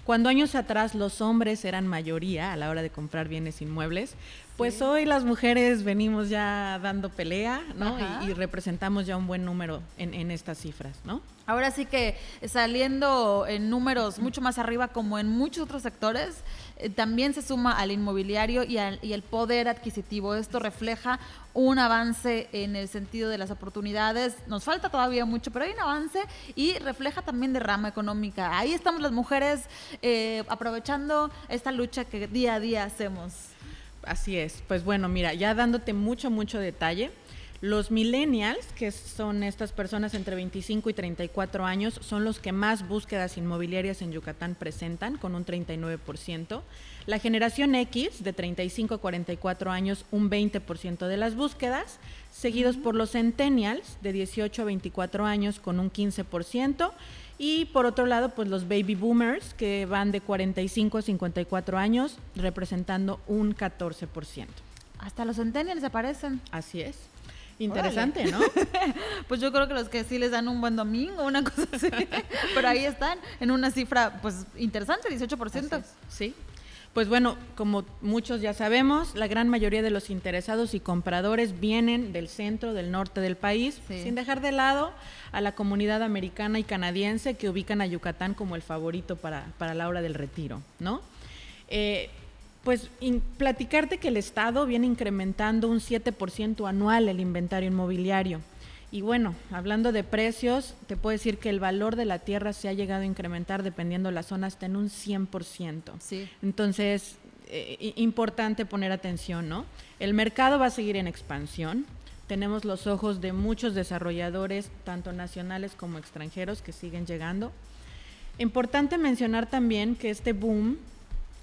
Cuando años atrás los hombres eran mayoría a la hora de comprar bienes inmuebles, pues hoy las mujeres venimos ya dando pelea, ¿no? Y, representamos ya un buen número en, estas cifras, ¿no? Ahora sí que saliendo en números mucho más arriba, como en muchos otros sectores, eh, también se suma al inmobiliario y, al, y el poder adquisitivo. Esto refleja un avance en el sentido de las oportunidades. Nos falta todavía mucho, pero hay un avance y refleja también de rama económica. Ahí estamos las mujeres eh, aprovechando esta lucha que día a día hacemos. Así es. Pues bueno, mira, ya dándote mucho, mucho detalle. Los millennials, que son estas personas entre 25 y 34 años, son los que más búsquedas inmobiliarias en Yucatán presentan, con un 39%. La generación X, de 35 a 44 años, un 20% de las búsquedas, seguidos por los centennials, de 18 a 24 años, con un 15%. Y por otro lado, pues los baby boomers, que van de 45 a 54 años, representando un 14%. Hasta los centennials aparecen. Así es. Interesante, ¿no? pues yo creo que los que sí les dan un buen domingo, una cosa así. Pero ahí están, en una cifra, pues, interesante, 18%. Sí, pues bueno, como muchos ya sabemos, la gran mayoría de los interesados y compradores vienen del centro, del norte del país, sin dejar de lado a la comunidad americana y canadiense que ubican a Yucatán como el favorito para, la hora del retiro, ¿no? Eh, pues platicarte que el Estado viene incrementando un 7% anual el inventario inmobiliario. Y bueno, hablando de precios, te puedo decir que el valor de la tierra se ha llegado a incrementar dependiendo de la zona hasta en un 100%. Sí. Entonces, eh, importante poner atención, ¿no? El mercado va a seguir en expansión. Tenemos los ojos de muchos desarrolladores, tanto nacionales como extranjeros, que siguen llegando. Importante mencionar también que este boom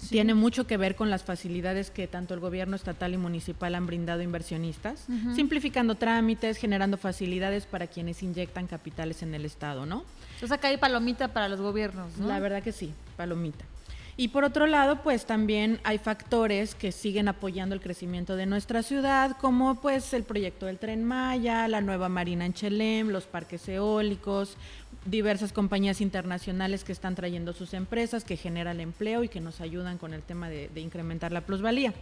tiene mucho que ver con las facilidades que tanto el gobierno estatal y municipal han brindado a inversionistas, simplificando trámites, generando facilidades para quienes inyectan capitales en el Estado, ¿no? O sea, que hay palomita para los gobiernos, ¿no? La verdad que sí, palomita. Y por otro lado, pues también hay factores que siguen apoyando el crecimiento de nuestra ciudad, como pues el proyecto del Tren Maya, la nueva marina en Chelem, los parques eólicos, diversas compañías internacionales que están trayendo sus empresas, que generan empleo y que nos ayudan con el tema de, incrementar la plusvalía.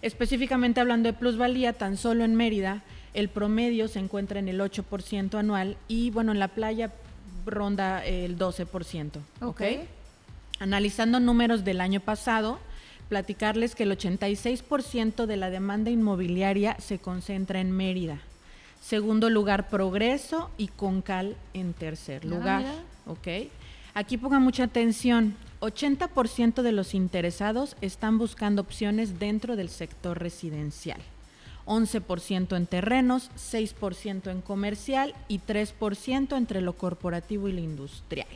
Específicamente hablando de plusvalía, tan solo en Mérida el promedio se encuentra en el 8% anual y bueno, en la playa ronda el 12%. ¿ok? Analizando números del año pasado, platicarles que el 86% de la demanda inmobiliaria se concentra en Mérida. Segundo lugar, Progreso y Concal en tercer ah, lugar. ¿Ok? Aquí pongan mucha atención. 80% de los interesados están buscando opciones dentro del sector residencial. 11% en terrenos, 6% en comercial y 3% entre lo corporativo y lo industrial.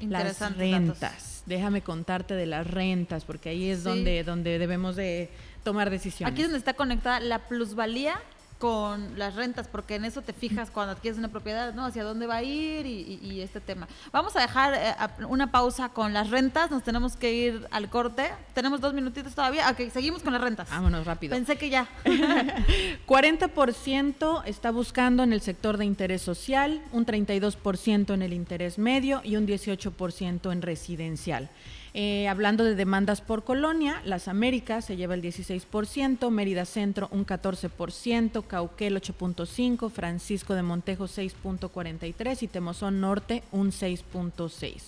Las rentas. Déjame contarte de las rentas, porque ahí es donde, donde debemos de tomar decisiones. Aquí es donde está conectada la plusvalía con las rentas, porque en eso te fijas cuando adquieres una propiedad, ¿no? Hacia dónde va a ir y, este tema. Vamos a dejar eh, una pausa con las rentas, nos tenemos que ir al corte. Tenemos dos minutitos todavía. Ok, seguimos con las rentas. Vámonos rápido. Pensé que ya. 40% está buscando en el sector de interés social, un 32% en el interés medio y un 18% en residencial. Eh, hablando de demandas por colonia, Las Américas se lleva el 16%, Mérida Centro un 14%, Cauquel 8.5%, Francisco de Montejo 6.43% y Temozón Norte un 6.6%.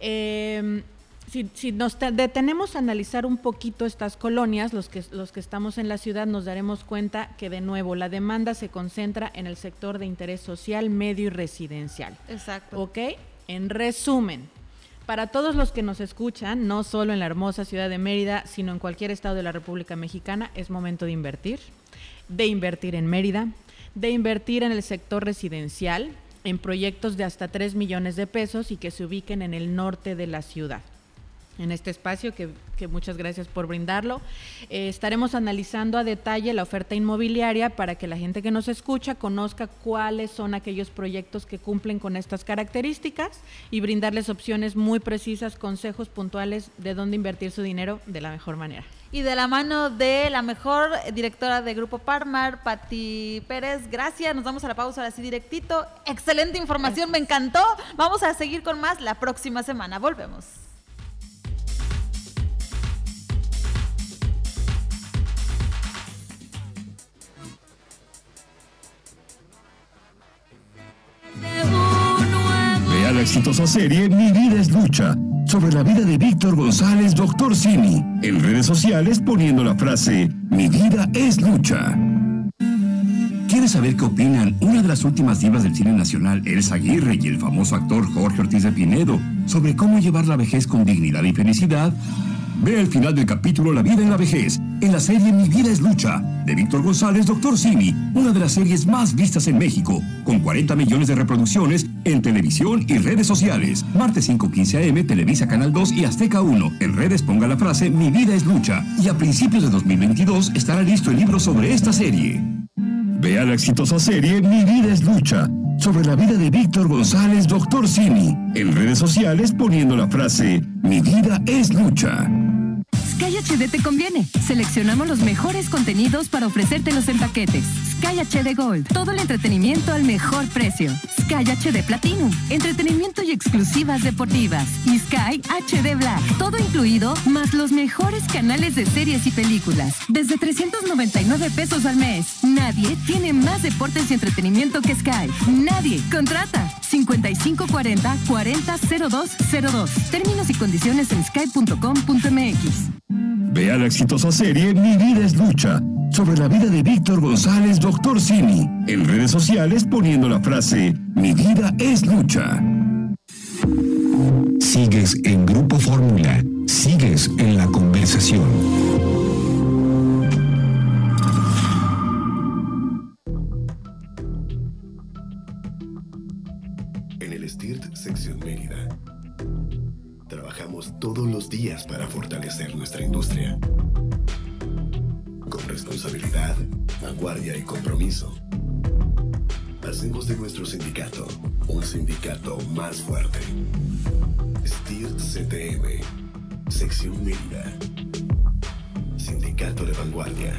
Em, si, nos detenemos a analizar un poquito estas colonias, los que, los que estamos en la ciudad, nos daremos cuenta que de nuevo la demanda se concentra en el sector de interés social, medio y residencial. Exacto. ¿Ok? En resumen, para todos los que nos escuchan, no solo en la hermosa ciudad de Mérida, sino en cualquier estado de la República Mexicana, es momento de invertir, de invertir en Mérida, de invertir en el sector residencial, en proyectos de hasta 3 millones de pesos y que se ubiquen en el norte de la ciudad en este espacio, que, muchas gracias por brindarlo. Eh, estaremos analizando a detalle la oferta inmobiliaria para que la gente que nos escucha conozca cuáles son aquellos proyectos que cumplen con estas características y brindarles opciones muy precisas, consejos puntuales de dónde invertir su dinero de la mejor manera. Y de la mano de la mejor directora de Grupo Parmar, Pati Pérez, gracias. Nos vamos a la pausa así directito. Excelente información, me encantó. Vamos a seguir con más la próxima semana. Volvemos. La exitosa serie Mi vida es lucha, sobre la vida de Víctor González, Doctor Simi, en redes sociales poniendo la frase Mi vida es lucha. ¿Quieres saber qué opinan una de las últimas divas del cine nacional, Elsa Aguirre, y el famoso actor Jorge Ortiz de Pinedo, sobre cómo llevar la vejez con dignidad y felicidad? Ve al final del capítulo La vida en la vejez, en la serie Mi vida es lucha, de Víctor González, Doctor Simi, una de las series más vistas en México, con 40 millones de reproducciones en televisión y redes sociales. Martes 5.15 am, Televisa Canal 2 y Azteca 1. En redes ponga la frase Mi vida es lucha. Y a principios de 2022 estará listo el libro sobre esta serie. Vea la exitosa serie Mi vida es lucha sobre la vida de Víctor González, Doctor Simi, en redes sociales poniendo la frase Mi vida es lucha. Sky HD te conviene. Seleccionamos los mejores contenidos para ofrecértelos en paquetes. Sky HD Gold, todo el entretenimiento al mejor precio. Sky HD Platinum, entretenimiento y exclusivas deportivas. Y Sky HD Black, todo incluido, más los mejores canales de series y películas. Desde 399 pesos al mes. Nadie tiene más deportes y entretenimiento que Sky. Nadie. Contrata 5540 400202. Términos y condiciones en sky.com.mx. Vea la exitosa serie Mi vida es lucha, sobre la vida de Víctor González, Doctor Simi, en redes sociales poniendo la frase Mi vida es lucha. Sigues en Grupo Fórmula, sigues en la conversación. Nuestra industria. Con responsabilidad, vanguardia y compromiso. Hacemos de nuestro sindicato un sindicato más fuerte. STIRT CTM, Sección Mérida. Sindicato de Vanguardia.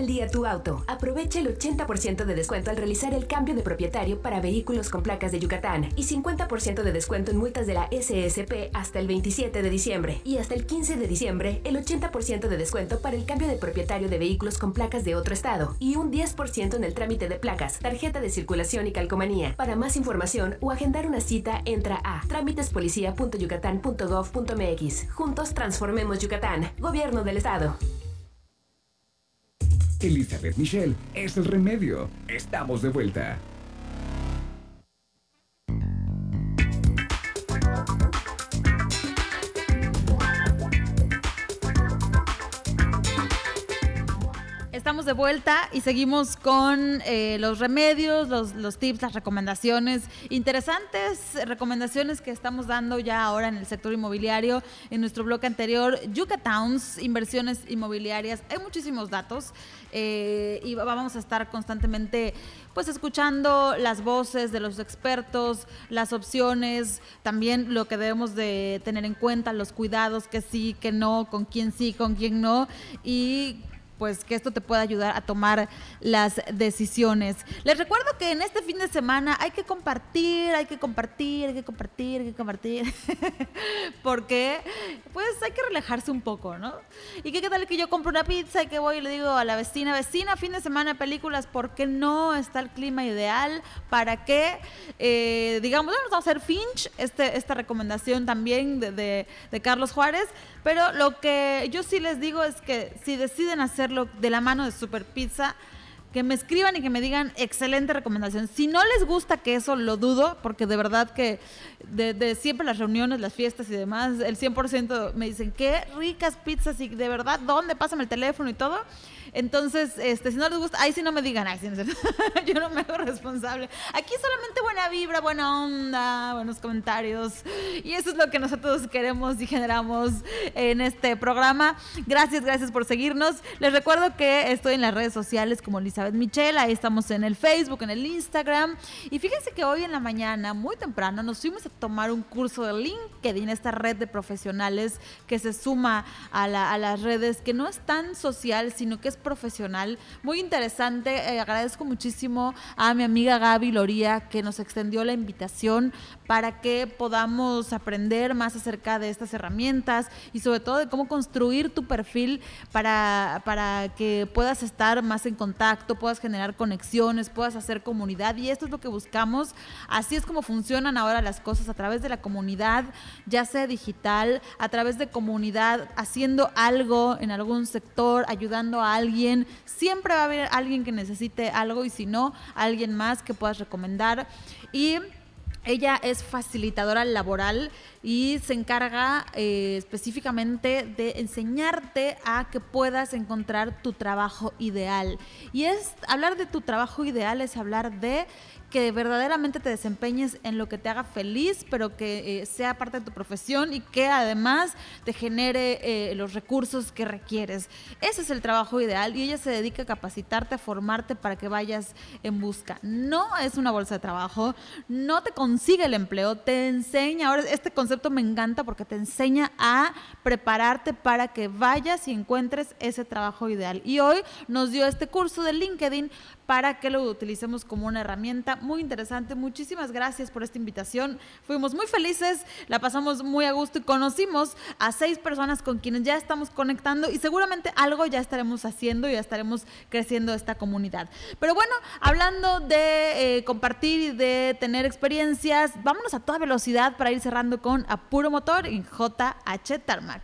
Al día tu auto. Aprovecha el 80% de descuento al realizar el cambio de propietario para vehículos con placas de Yucatán y 50% de descuento en multas de la SSP hasta el 27 de diciembre. Y hasta el 15 de diciembre, el 80% de descuento para el cambio de propietario de vehículos con placas de otro estado y un 10% en el trámite de placas, tarjeta de circulación y calcomanía. Para más información o agendar una cita, entra a trámitespolicía.yucatán.gov.mx. Juntos transformemos Yucatán. Gobierno del Estado. Elizabeth Michelle es el remedio. Estamos de vuelta. Estamos de vuelta y seguimos con eh, los remedios, los, los, tips, las recomendaciones, interesantes recomendaciones que estamos dando ya ahora en el sector inmobiliario. En nuestro blog anterior, Yucatowns, inversiones inmobiliarias, hay muchísimos datos eh, y vamos a estar constantemente pues escuchando las voces de los expertos, las opciones, también lo que debemos de tener en cuenta, los cuidados que sí, que no, con quién sí, con quién no pues que esto te pueda ayudar a tomar las decisiones. Les recuerdo que en este fin de semana hay que compartir, hay que compartir, hay que compartir, hay que compartir, porque pues hay que relajarse un poco, ¿no? Y qué tal que yo compro una pizza y que voy y le digo a la vecina, vecina, fin de semana películas, ¿por qué no está el clima ideal? ¿Para qué? Eh, digamos, vamos a hacer Finch, este, esta recomendación también de, de Carlos Juárez, pero lo que yo sí les digo es que si deciden de la mano de Super Pizza, que me escriban y que me digan excelente recomendación. Si no les gusta que eso, lo dudo, porque de verdad que de, siempre las reuniones, las fiestas y demás, el 100% me dicen, qué ricas pizzas y de verdad, ¿dónde? Pásame el teléfono y todo. Entonces, este, si no les gusta, ahí sí no me digan, ay, yo no me hago responsable. Aquí solamente buena vibra, buena onda, buenos comentarios. Y eso es lo que nosotros queremos y generamos en este programa. Gracias, gracias por seguirnos. Les recuerdo que estoy en las redes sociales como Elizabeth Michelle, ahí estamos en el Facebook, en el Instagram. Y fíjense que hoy en la mañana, muy temprano, nos fuimos a tomar un curso de LinkedIn, esta red de profesionales que se suma a, las redes, que no es tan social, sino que es profesional, muy interesante. Eh, agradezco muchísimo a mi amiga Gaby Loría que nos extendió la invitación para que podamos aprender más acerca de estas herramientas y sobre todo de cómo construir tu perfil para, para que puedas estar más en contacto, puedas generar conexiones, puedas hacer comunidad y esto es lo que buscamos. Así es como funcionan ahora las cosas a través de la comunidad, ya sea digital, a través de comunidad, haciendo algo en algún sector, ayudando a alguien siempre va a haber alguien que necesite algo y si no, alguien más que puedas recomendar. Y ella es facilitadora laboral y se encarga eh, específicamente de enseñarte a que puedas encontrar tu trabajo ideal. Y es hablar de tu trabajo ideal, es hablar de que verdaderamente te desempeñes en lo que te haga feliz, pero que eh, sea parte de tu profesión y que además te genere eh, los recursos que requieres. Ese es el trabajo ideal y ella se dedica a capacitarte, a formarte para que vayas en busca. No es una bolsa de trabajo, no te consigue el empleo, te enseña, ahora este concepto me encanta porque te enseña a prepararte para que vayas y encuentres ese trabajo ideal. Y hoy nos dio este curso de LinkedIn para que lo utilicemos como una herramienta muy interesante. Muchísimas gracias por esta invitación. Fuimos muy felices, la pasamos muy a gusto y conocimos a seis personas con quienes ya estamos conectando y seguramente algo ya estaremos haciendo y ya estaremos creciendo esta comunidad. Pero bueno, hablando de eh, compartir y de tener experiencias, vámonos a toda velocidad para ir cerrando con Apuro Motor en JH Tarmac.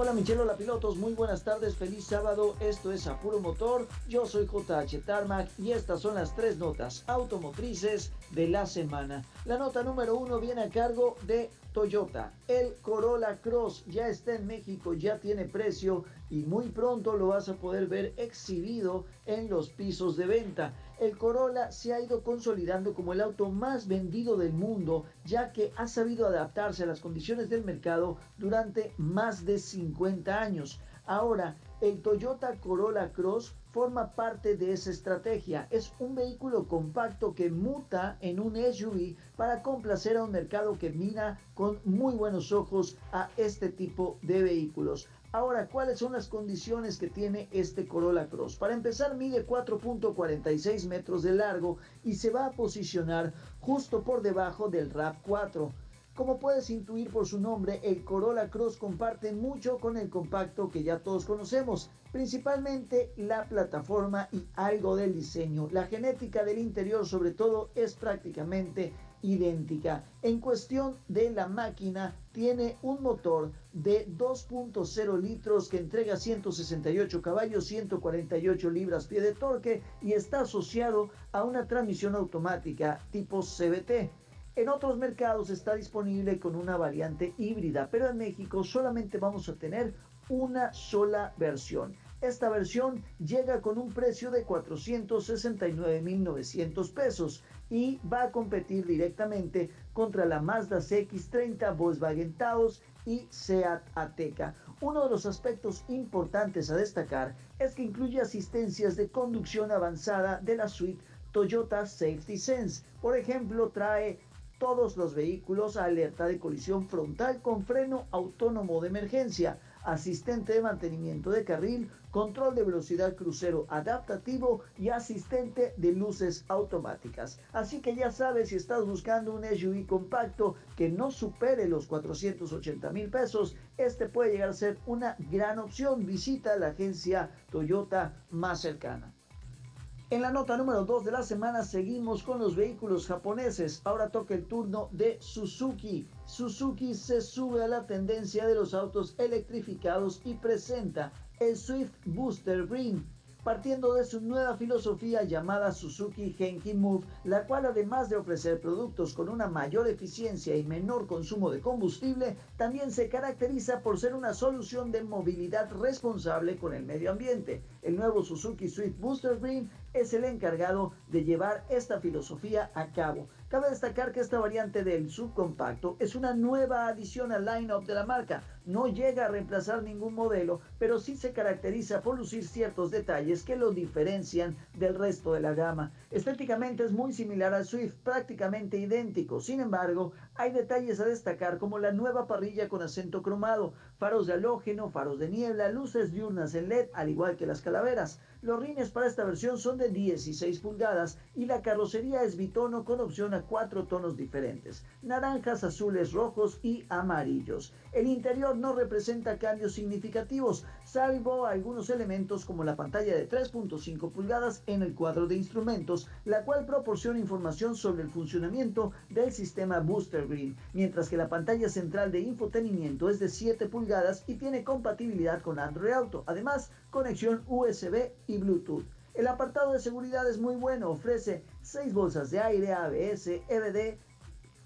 Hola Michelle, hola pilotos, muy buenas tardes, feliz sábado, esto es Apuro Motor, yo soy JH Tarmac y estas son las tres notas automotrices de la semana. La nota número uno viene a cargo de Toyota. El Corolla Cross ya está en México, ya tiene precio y muy pronto lo vas a poder ver exhibido en los pisos de venta. El Corolla se ha ido consolidando como el auto más vendido del mundo, ya que ha sabido adaptarse a las condiciones del mercado durante más de 50 años. Ahora, el Toyota Corolla Cross forma parte de esa estrategia. Es un vehículo compacto que muta en un SUV para complacer a un mercado que mira con muy buenos ojos a este tipo de vehículos. Ahora, ¿cuáles son las condiciones que tiene este Corolla Cross? Para empezar, mide 4.46 metros de largo y se va a posicionar justo por debajo del RAV4. Como puedes intuir por su nombre, el Corolla Cross comparte mucho con el compacto que ya todos conocemos, principalmente la plataforma y algo del diseño. La genética del interior sobre todo es prácticamente idéntica. En cuestión de la máquina, tiene un motor de 2.0 litros que entrega 168 caballos, 148 libras pie de torque y está asociado a una transmisión automática tipo CBT. En otros mercados está disponible con una variante híbrida, pero en México solamente vamos a tener una sola versión. Esta versión llega con un precio de 469.900 pesos y va a competir directamente contra la Mazda CX30, Volkswagen Taos y Seat Ateca. Uno de los aspectos importantes a destacar es que incluye asistencias de conducción avanzada de la suite Toyota Safety Sense. Por ejemplo, trae todos los vehículos alerta de colisión frontal con freno autónomo de emergencia, asistente de mantenimiento de carril, control de velocidad crucero adaptativo y asistente de luces automáticas. Así que ya sabes si estás buscando un SUV compacto que no supere los 480 mil pesos, este puede llegar a ser una gran opción. Visita la agencia Toyota más cercana. En la nota número 2 de la semana seguimos con los vehículos japoneses. Ahora toca el turno de Suzuki. Suzuki se sube a la tendencia de los autos electrificados y presenta el Swift Booster Green partiendo de su nueva filosofía llamada Suzuki Genki Move, la cual además de ofrecer productos con una mayor eficiencia y menor consumo de combustible, también se caracteriza por ser una solución de movilidad responsable con el medio ambiente. El nuevo Suzuki Swift Booster Green es el encargado de llevar esta filosofía a cabo. Cabe destacar que esta variante del subcompacto es una nueva adición al line-up de la marca. No llega a reemplazar ningún modelo, pero sí se caracteriza por lucir ciertos detalles que lo diferencian del resto de la gama. Estéticamente es muy similar al Swift, prácticamente idéntico. Sin embargo, hay detalles a destacar como la nueva parrilla con acento cromado, faros de halógeno, faros de niebla, luces diurnas en LED, al igual que las calaveras. Los rines para esta versión son de 16 pulgadas y la carrocería es bitono con opción a cuatro tonos diferentes, naranjas, azules, rojos y amarillos. El interior no representa cambios significativos, salvo algunos elementos como la pantalla de 3.5 pulgadas en el cuadro de instrumentos, la cual proporciona información sobre el funcionamiento del sistema Booster Green, mientras que la pantalla central de infotenimiento es de 7 pulgadas y tiene compatibilidad con Android Auto. Además, conexión USB Bluetooth. El apartado de seguridad es muy bueno, ofrece 6 bolsas de aire, ABS, EBD,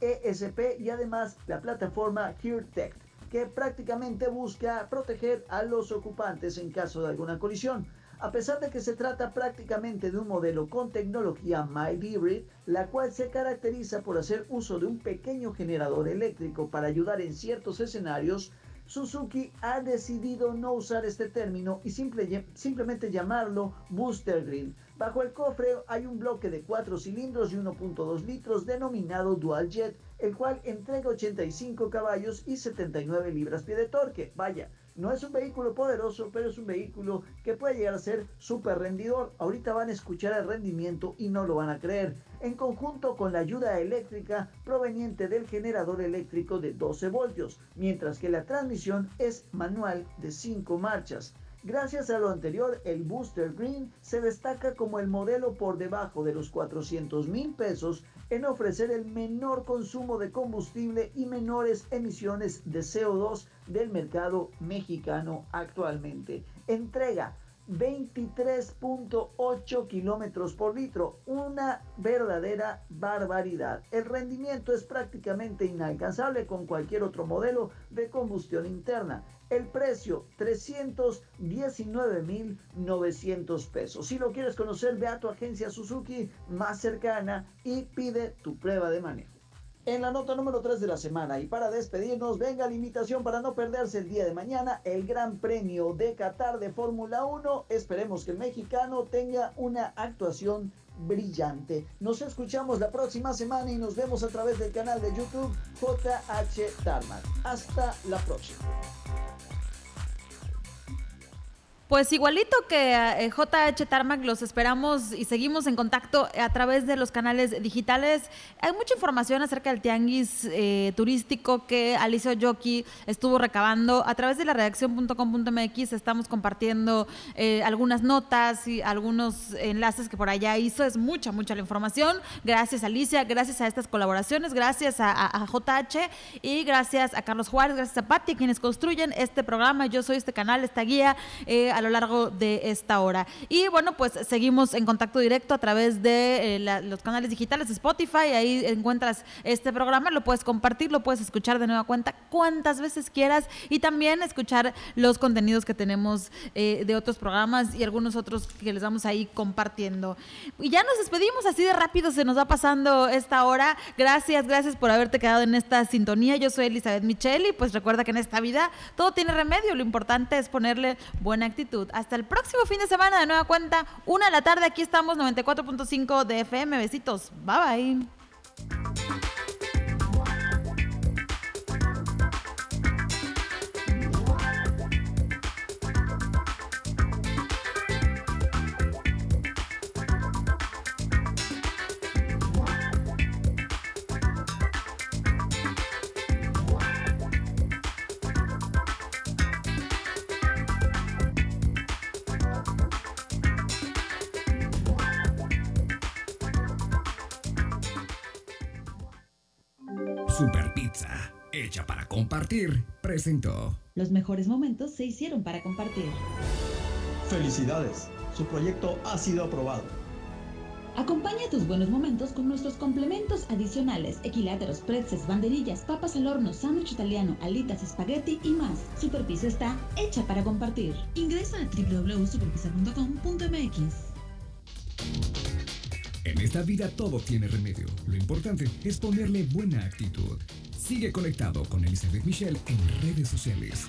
ESP y además la plataforma HearTech, que prácticamente busca proteger a los ocupantes en caso de alguna colisión. A pesar de que se trata prácticamente de un modelo con tecnología mild la cual se caracteriza por hacer uso de un pequeño generador eléctrico para ayudar en ciertos escenarios, Suzuki ha decidido no usar este término y simplemente llamarlo Booster Green. Bajo el cofre hay un bloque de 4 cilindros y 1.2 litros denominado Dual Jet, el cual entrega 85 caballos y 79 libras-pie de torque. Vaya, no es un vehículo poderoso, pero es un vehículo que puede llegar a ser súper rendidor. Ahorita van a escuchar el rendimiento y no lo van a creer. En conjunto con la ayuda eléctrica proveniente del generador eléctrico de 12 voltios, mientras que la transmisión es manual de 5 marchas. Gracias a lo anterior, el Booster Green se destaca como el modelo por debajo de los 400 mil pesos en ofrecer el menor consumo de combustible y menores emisiones de CO2 del mercado mexicano actualmente. Entrega 23.8 kilómetros por litro, una verdadera barbaridad. El rendimiento es prácticamente inalcanzable con cualquier otro modelo de combustión interna. El precio, 319.900 pesos. Si lo quieres conocer, ve a tu agencia Suzuki más cercana y pide tu prueba de manejo. En la nota número 3 de la semana y para despedirnos, venga la invitación para no perderse el día de mañana el Gran Premio de Qatar de Fórmula 1. Esperemos que el mexicano tenga una actuación brillante. Nos escuchamos la próxima semana y nos vemos a través del canal de YouTube JH Tarmac. Hasta la próxima. Pues igualito que JH eh, Tarmac, los esperamos y seguimos en contacto a través de los canales digitales. Hay mucha información acerca del tianguis eh, turístico que Alicia Yoki estuvo recabando. A través de la redacción.com.mx estamos compartiendo eh, algunas notas y algunos enlaces que por allá hizo. Es mucha, mucha la información. Gracias Alicia, gracias a estas colaboraciones, gracias a, JH y gracias a Carlos Juárez, gracias a Patti, quienes construyen este programa. Yo soy este canal, esta guía. a lo largo de esta hora. Y bueno, pues seguimos en contacto directo a través de eh, los canales digitales Spotify. Ahí encuentras este programa, lo puedes compartir, lo puedes escuchar de nueva cuenta cuantas veces quieras y también escuchar los contenidos que tenemos eh, de otros programas y algunos otros que les vamos ahí compartiendo. Y ya nos despedimos así de rápido, se nos va pasando esta hora. Gracias, gracias por haberte quedado en esta sintonía. Yo soy Elizabeth Micheli, pues recuerda que en esta vida todo tiene remedio, lo importante es ponerle buena actitud. Hasta el próximo fin de semana de nueva cuenta, una de la tarde, aquí estamos 94.5 de FM. Besitos, bye bye. Compartir, presentó. Los mejores momentos se hicieron para compartir. Felicidades, su proyecto ha sido aprobado. Acompaña tus buenos momentos con nuestros complementos adicionales, equiláteros, pretzels, banderillas, papas al horno, sándwich italiano, alitas, espagueti y más. Superpizza está hecha para compartir. Ingresa a www.superpizza.com.mx. En esta vida todo tiene remedio. Lo importante es ponerle buena actitud. Sigue conectado con Elizabeth Michelle en redes sociales.